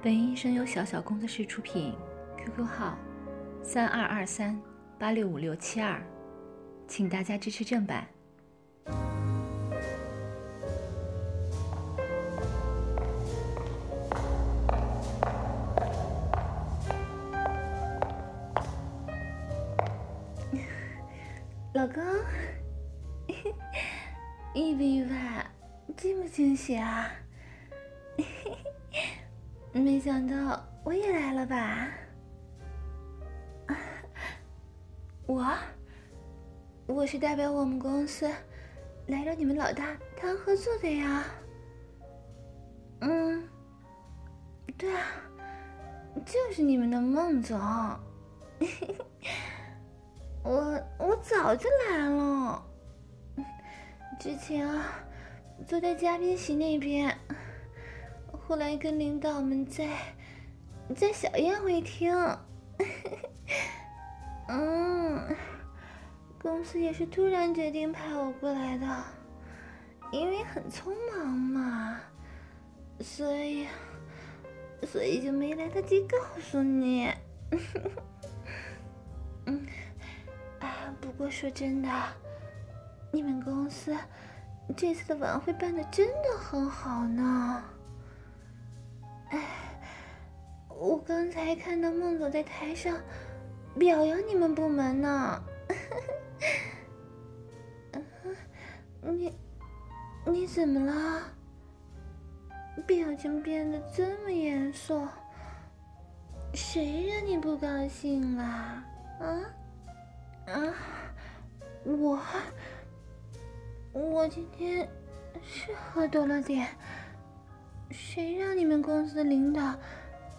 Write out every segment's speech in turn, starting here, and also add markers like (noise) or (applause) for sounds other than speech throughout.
本音声由小小工作室出品，QQ 号三二二三八六五六七二，请大家支持正版。(laughs) 老公，(laughs) 意不意外？惊不惊喜啊！没想到我也来了吧？我，我是代表我们公司来找你们老大谈合作的呀。嗯，对啊，就是你们的孟总。我我早就来了，之前啊，坐在嘉宾席那边。后来跟领导们在在小宴会厅，(laughs) 嗯，公司也是突然决定派我过来的，因为很匆忙嘛，所以所以就没来得及告诉你。(laughs) 嗯，啊，不过说真的，你们公司这次的晚会办的真的很好呢。我刚才看到孟总在台上表扬你们部门呢。(laughs) 你你怎么了？表情变得这么严肃？谁让你不高兴了？啊啊！我我今天是喝多了点。谁让你们公司领导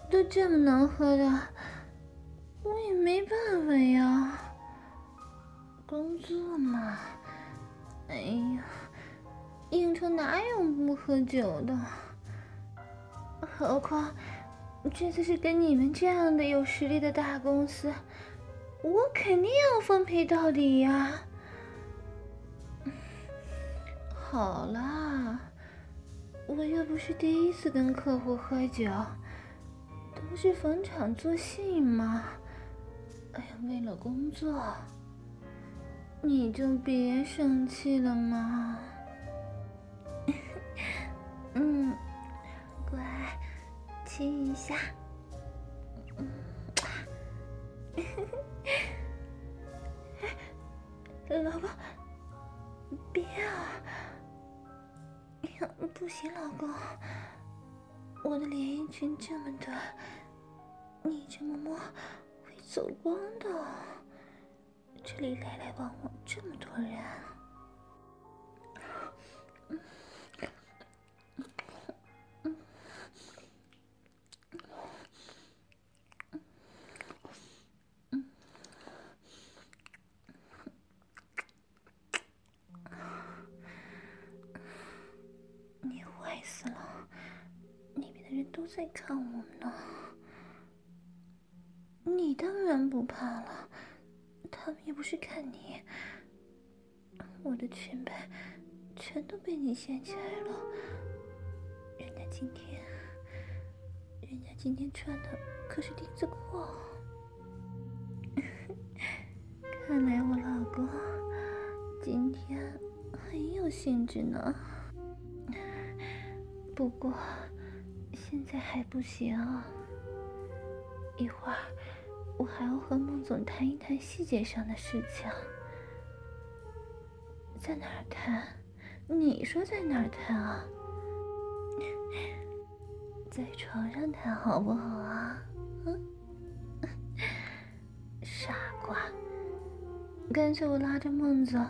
都这么能喝的？我也没办法呀。工作嘛，哎呀，应酬哪有不喝酒的？何况这次是跟你们这样的有实力的大公司，我肯定要奉陪到底呀。好了。我又不是第一次跟客户喝酒，不是逢场作戏吗。哎呀，为了工作，你就别生气了嘛。(laughs) 嗯，乖，亲一下。嗯，(laughs) 老公，别啊。不行，老公，我的连衣裙这么短，你这么摸会走光的。这里来来往往这么多人。你坏死了！那边的人都在看我呢，你当然不怕了。他们也不是看你，我的裙摆全都被你掀起来了。人家今天，人家今天穿的可是丁字裤。看来我老公今天很有兴致呢。不过。现在还不行，一会儿我还要和孟总谈一谈细节上的事情。在哪儿谈？你说在哪儿谈啊？(coughs) 在床上谈好不好啊？(laughs) 傻瓜，干脆我拉着孟总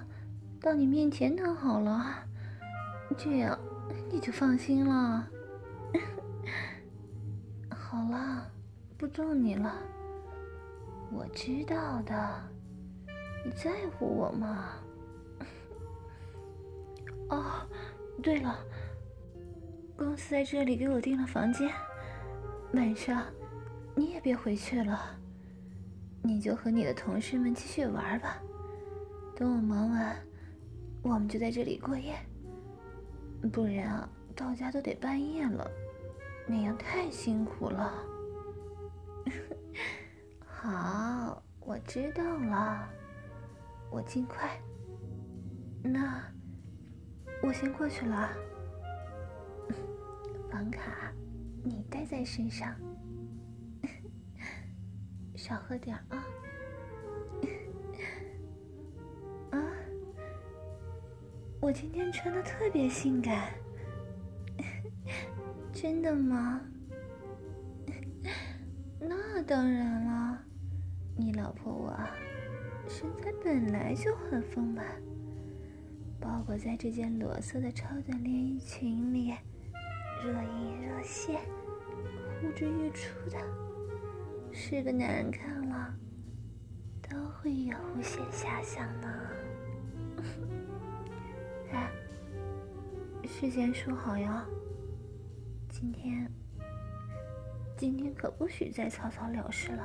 到你面前谈好了，这样你就放心了。(coughs) 好了，不揍你了。我知道的，你在乎我吗？(laughs) 哦，对了，公司在这里给我订了房间，晚上你也别回去了，你就和你的同事们继续玩吧。等我忙完，我们就在这里过夜。不然啊，到家都得半夜了。那样太辛苦了。好，我知道了，我尽快。那我先过去了。房卡你带在身上，(laughs) 少喝点啊。(laughs) 啊，我今天穿的特别性感。(laughs) 真的吗？那当然了，你老婆我身材本来就很丰满，包裹在这件裸色的超短连衣裙里，若隐若现，呼之欲出的，是个男人看了都会有无限遐想呢。(laughs) 哎，事先说好呀。今天，今天可不许再草草了事了。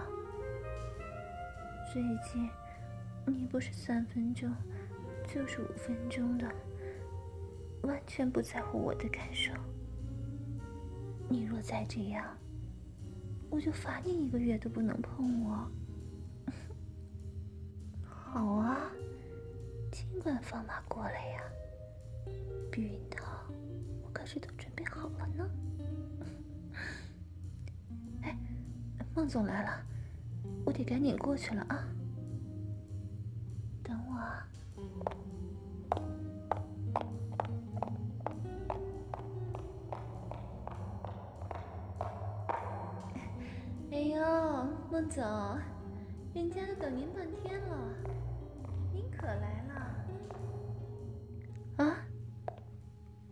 最近，你不是三分钟，就是五分钟的，完全不在乎我的感受。你若再这样，我就罚你一个月都不能碰我。(laughs) 好啊，尽管放马过来呀，避孕套我可是都准备好了呢。(laughs) 哎孟总来了，我得赶紧过去了啊！等我。哎呦，孟总，人家都等您半天了，您可来了。啊？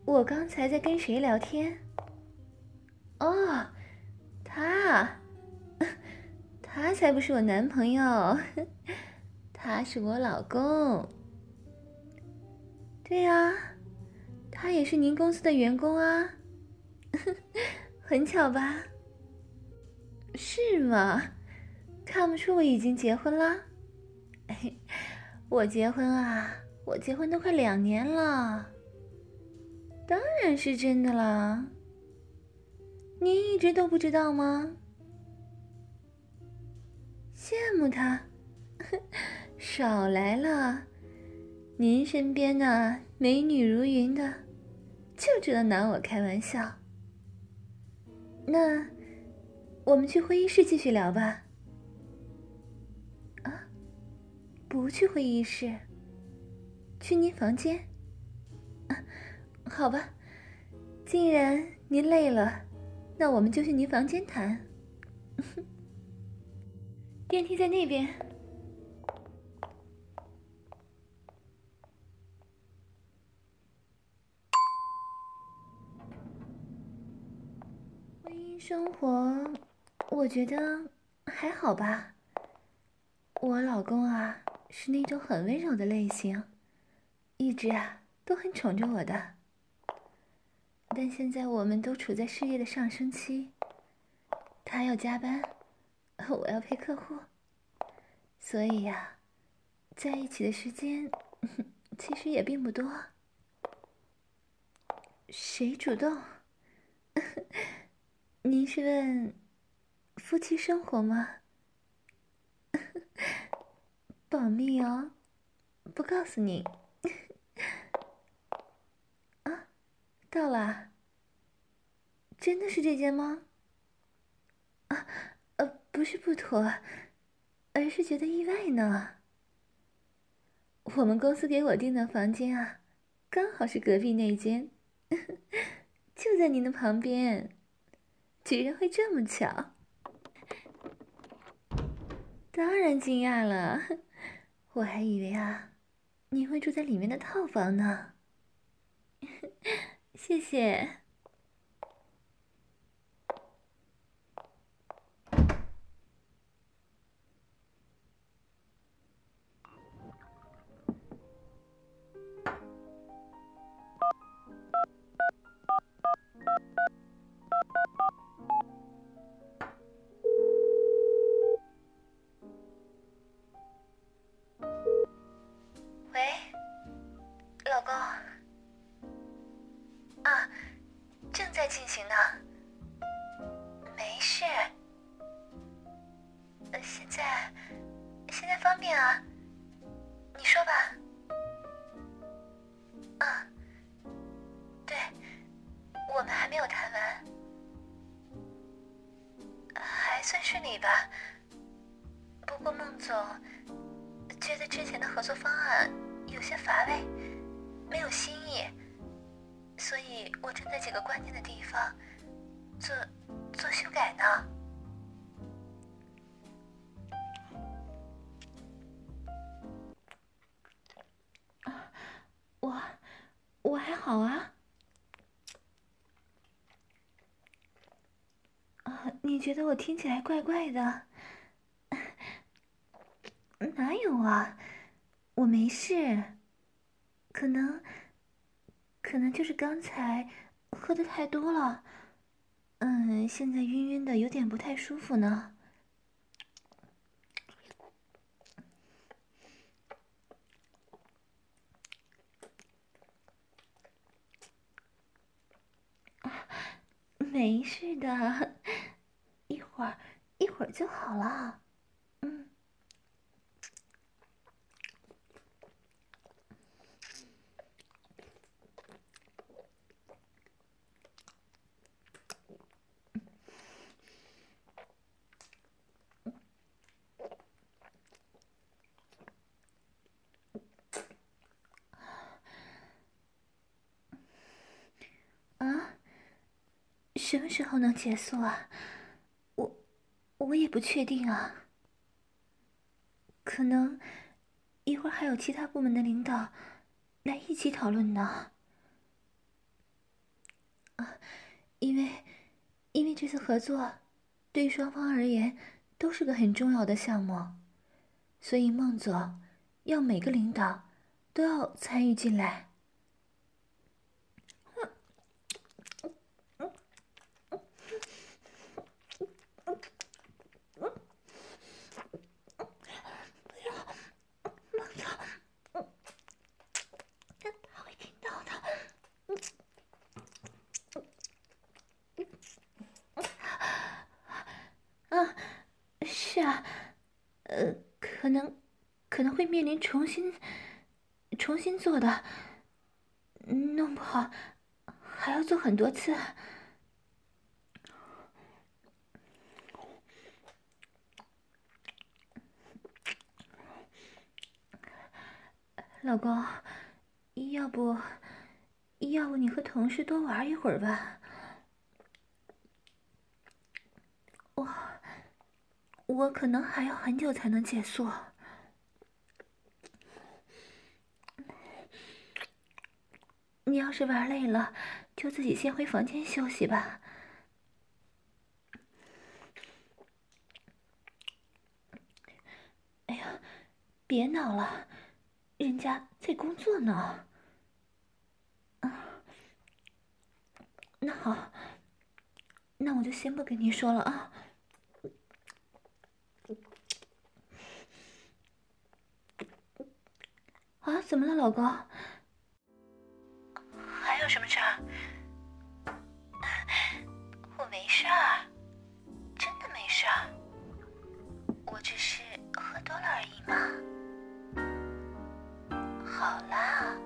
我刚才在跟谁聊天？哦，他。他才不是我男朋友，(laughs) 他是我老公。对呀，他也是您公司的员工啊，(laughs) 很巧吧？是吗？看不出我已经结婚了？(laughs) 我结婚啊，我结婚都快两年了，当然是真的了。您一直都不知道吗？羡慕他，(laughs) 少来了！您身边呢，美女如云的，就知道拿我开玩笑。那，我们去会议室继续聊吧。啊，不去会议室，去您房间。啊，好吧，既然您累了，那我们就去您房间谈。电梯在那边。婚姻生活，我觉得还好吧。我老公啊，是那种很温柔的类型，一直啊都很宠着我的。但现在我们都处在事业的上升期，他要加班。(laughs) 我要陪客户，所以呀，在一起的时间 (laughs) 其实也并不多。谁主动？(laughs) 您是问夫妻生活吗？保密哦，不告诉你。啊，到了。真的是这间吗？啊。不是不妥，而是觉得意外呢。我们公司给我订的房间啊，刚好是隔壁那间，(laughs) 就在您的旁边，居然会这么巧。当然惊讶了，我还以为啊，你会住在里面的套房呢。(laughs) 谢谢。喂，老公啊，正在进行呢。没事，呃，现在现在方便啊，你说吧。没有谈完，还算顺利吧。不过孟总觉得之前的合作方案有些乏味，没有新意，所以我正在几个关键的地方做做修改呢。我我还好啊。啊，你觉得我听起来怪怪的？(laughs) 哪有啊，我没事。可能，可能就是刚才喝的太多了。嗯，现在晕晕的，有点不太舒服呢。(laughs) 没事的，会儿一会儿就好了。嗯。啊什么时候能结束啊？我也不确定啊。可能一会儿还有其他部门的领导来一起讨论呢。啊，因为因为这次合作对双方而言都是个很重要的项目，所以孟总要每个领导都要参与进来。可能，可能会面临重新、重新做的，弄不好还要做很多次。老公，要不，要不你和同事多玩一会儿吧。我，我可能还要很久才能结束。你要是玩累了，就自己先回房间休息吧。哎呀，别闹了，人家在工作呢。啊，那好，那我就先不跟你说了啊。啊，怎么了，老公？还有什么事儿？我没事儿，真的没事儿。我只是喝多了而已嘛。好啦，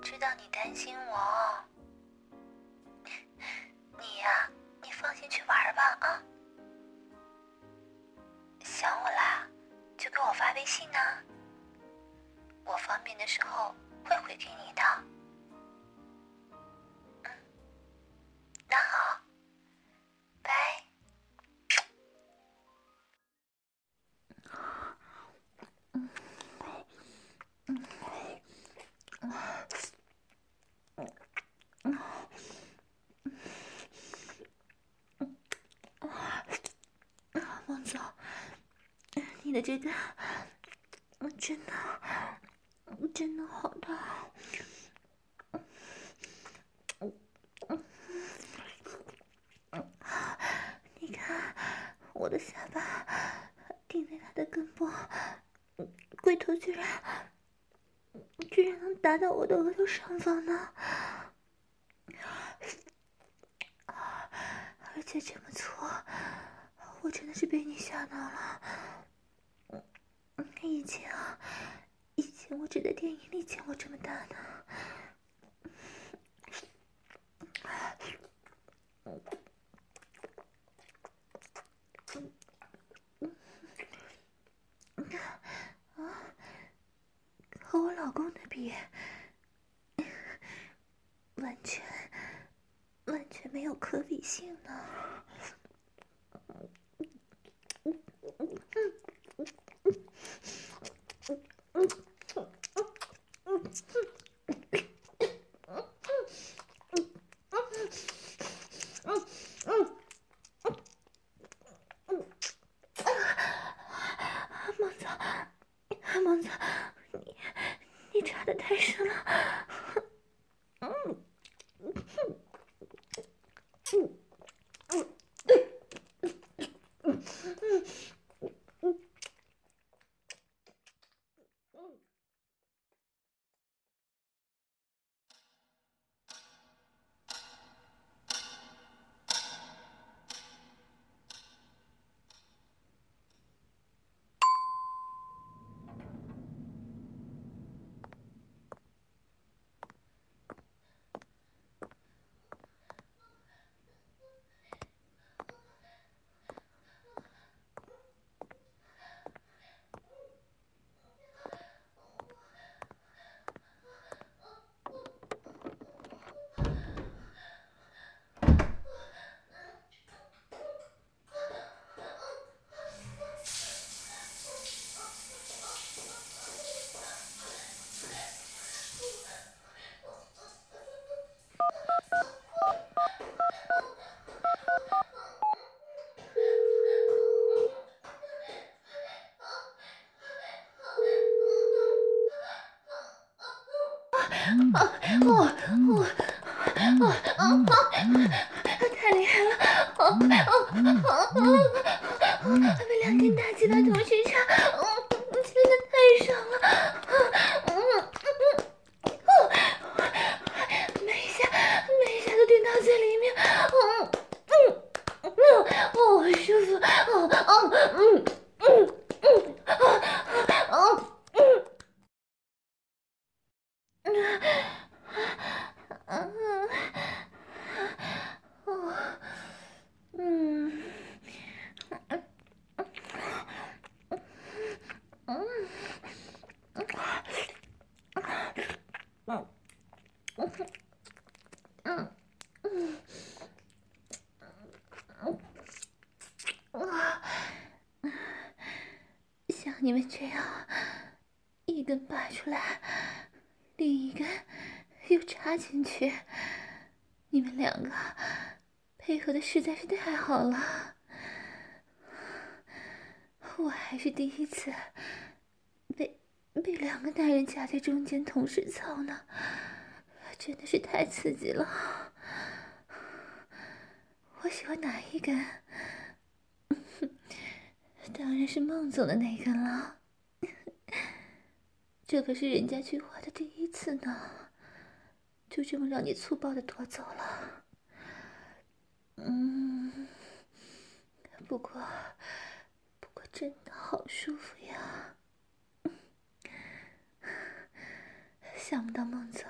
知道你担心我。你呀，你放心去玩吧啊。想我啦，就给我发微信呢。我方便的时候会回给你的。这个，我真的，真的好大。你看，我的下巴顶在他的根部，龟头居然，居然能达到我的额头上方呢！而且。这么粗，我真的是被你吓到了。以前我只在电影里见过这么大的。和我老公的比，完全完全没有可比性呢。嗯嗯嗯，哦哦。你们这样一根拔出来，另一根又插进去，你们两个配合的实在是太好了。我还是第一次被被两个男人夹在中间同时操呢，真的是太刺激了。我喜欢哪一根？(laughs) 当然是孟总的那根了，这可是人家菊花的第一次呢，就这么让你粗暴的夺走了。嗯，不过，不过真的好舒服呀。想不到孟总，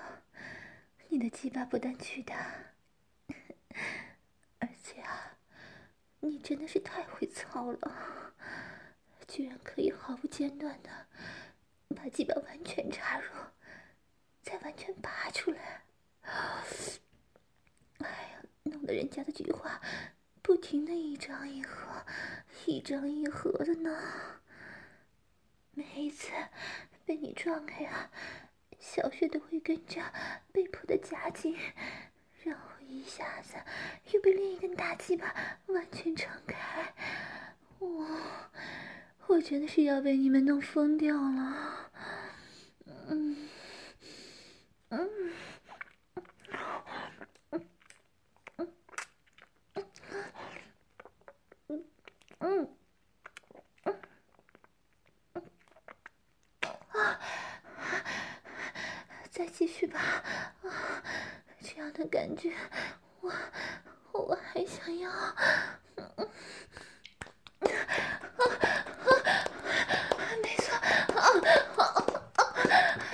你的鸡巴不但巨大，而且啊，你真的是太会操了。居然可以毫不间断的把鸡巴完全插入，再完全拔出来。(sighs) 哎呀，弄得人家的菊花不停的一张一合，一张一合的呢。每一次被你撞开啊，小穴都会跟着被迫的夹紧，然后一下子又被另一根大鸡巴完全撑开。我！我真的是要被你们弄疯掉了，嗯，嗯，嗯，嗯，啊，再继续吧，啊，这样的感觉，我，我还。想要。嗯，啊，没错，啊，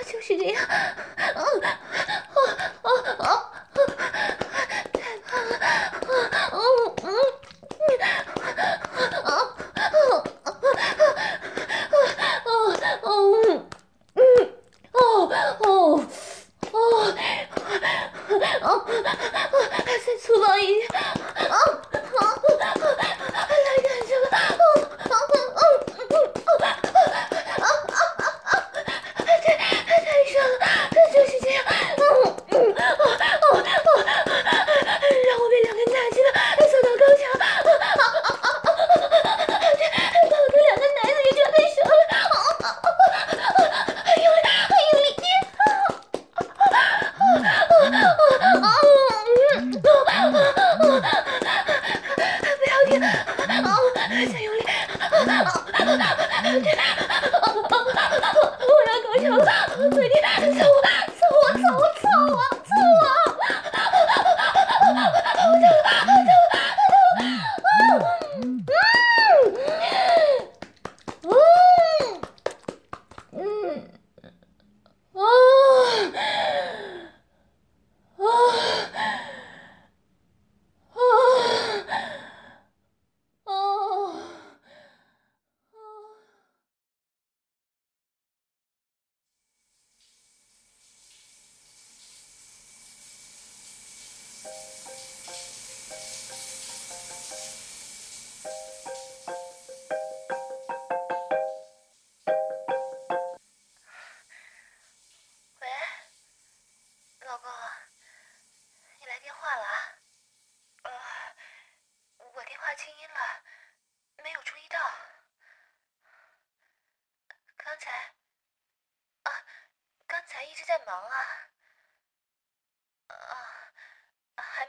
就是这样，嗯点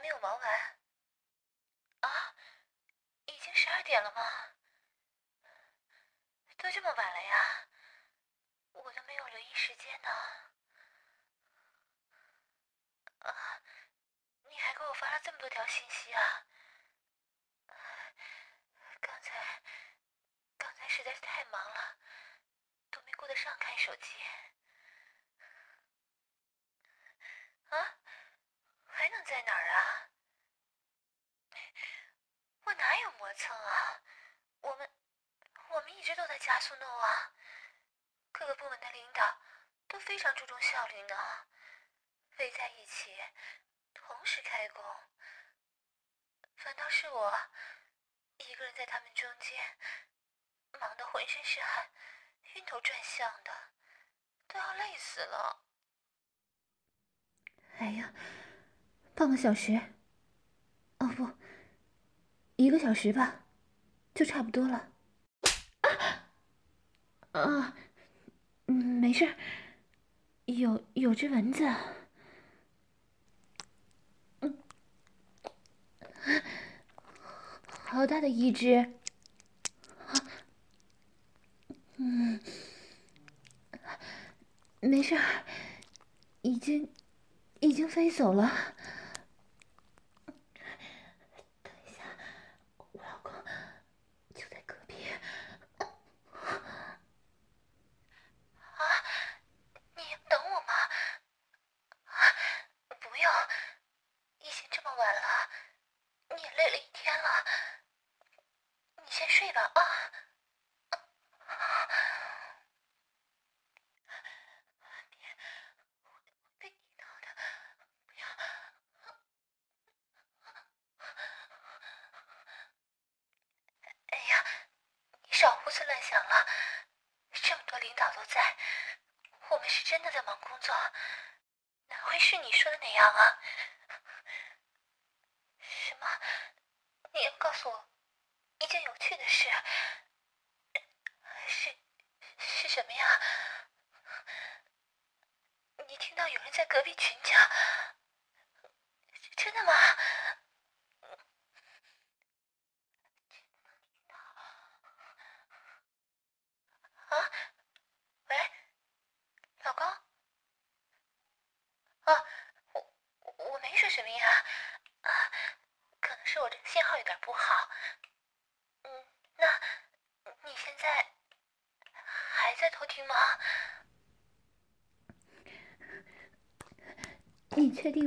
没有忙完啊？已经十二点了吗？都这么晚了呀，我都没有留意时间呢。啊，你还给我发了这么多条信息啊！刚才，刚才实在是太忙了，都没顾得上看手机。啊？还能在哪儿啊？我哪有磨蹭啊？我们我们一直都在加速弄啊！各个部门的领导都非常注重效率呢，围在一起同时开工，反倒是我一个人在他们中间，忙得浑身是汗，晕头转向的，都要累死了。哎呀，半个小时，哦不。一个小时吧，就差不多了。啊，啊，嗯，没事，有有只蚊子，嗯，好大的一只，啊，嗯，没事，已经已经飞走了。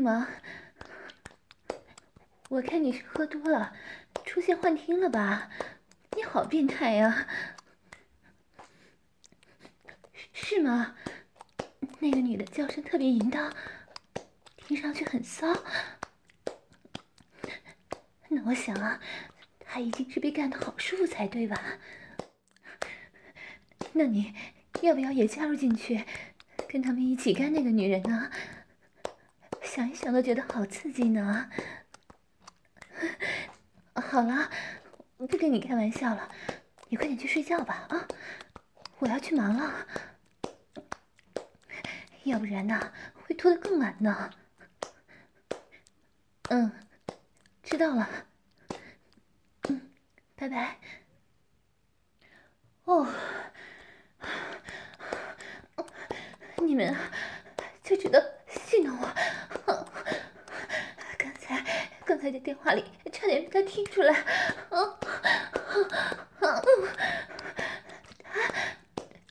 吗？我看你是喝多了，出现幻听了吧？你好变态呀！是吗？那个女的叫声特别淫荡，听上去很骚。那我想啊，她一定是被干得好舒服才对吧？那你要不要也加入进去，跟他们一起干那个女人呢？想一想都觉得好刺激呢。(laughs) 好了，不跟你开玩笑了，你快点去睡觉吧啊！我要去忙了。要不然呢，会拖得更晚呢。嗯，知道了。嗯，拜拜。哦，你们就知道戏弄我。刚才，在电话里差点被他听出来。嗯，他，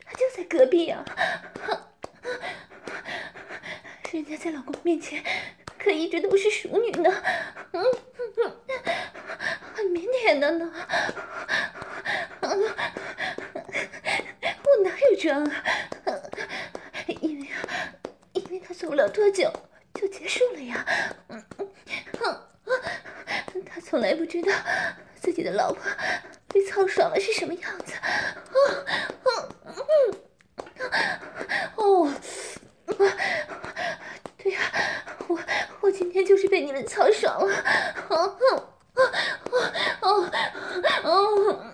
他就在隔壁啊。人家在老公面前可一直都是淑女呢，嗯，很腼腆的呢。我哪有装啊？因为啊，因为他走不了多久就结束了呀。嗯嗯，他从来不知道自己的老婆被操爽了是什么样子。啊啊嗯，哦。对呀，我我今天就是被你们操爽了，啊啊啊啊啊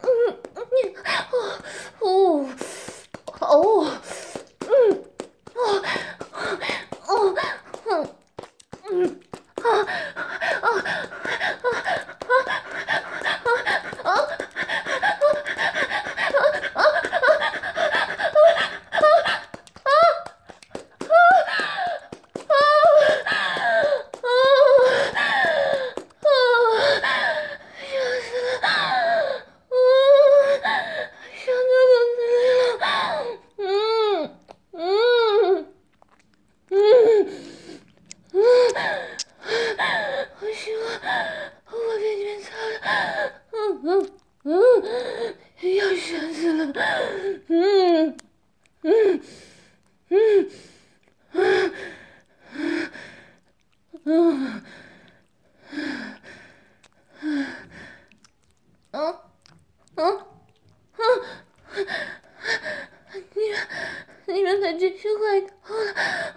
他就去坏掉了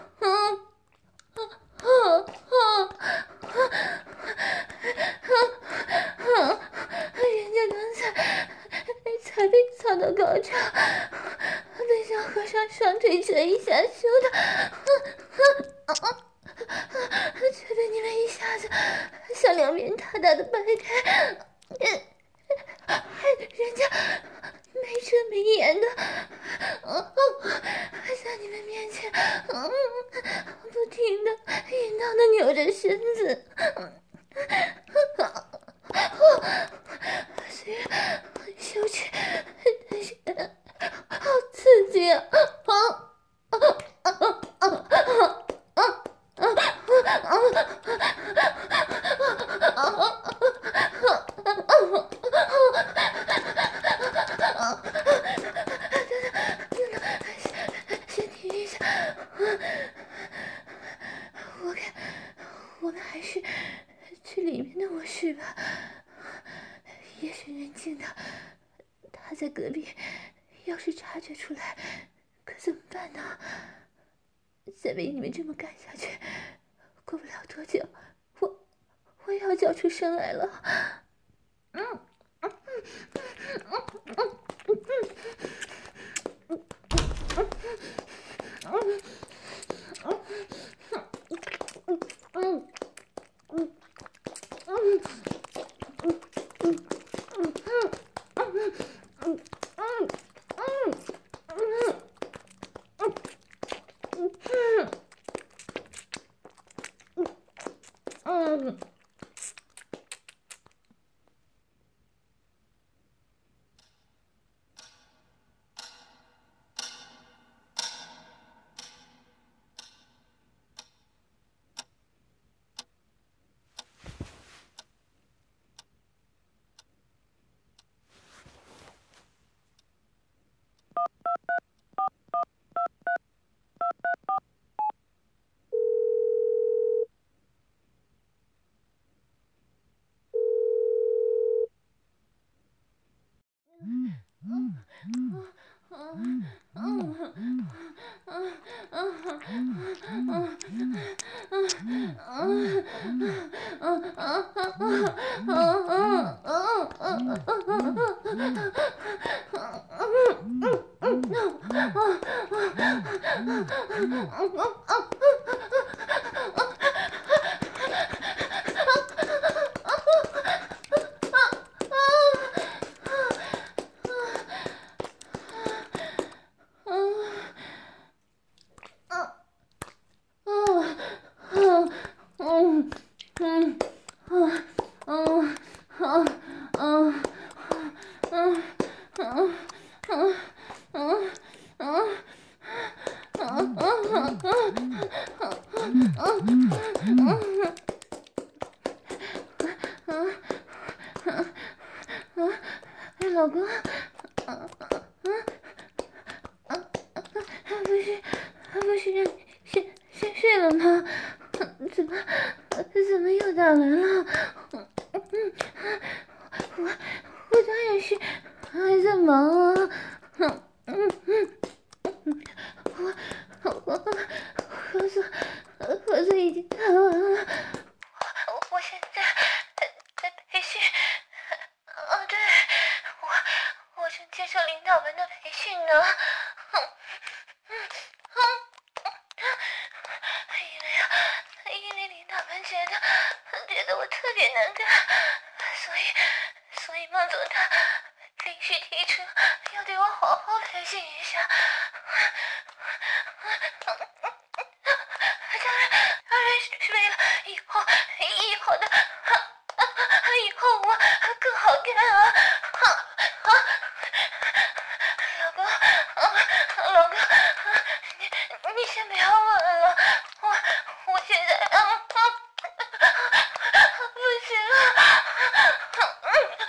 他在隔壁要是察觉出来可怎么办呢？再被你们这么干下去过不了多久我我也要叫出声来了。Come (laughs) on. 不是让你先睡了吗？怎么怎么又打来了？我我当然是还在忙啊。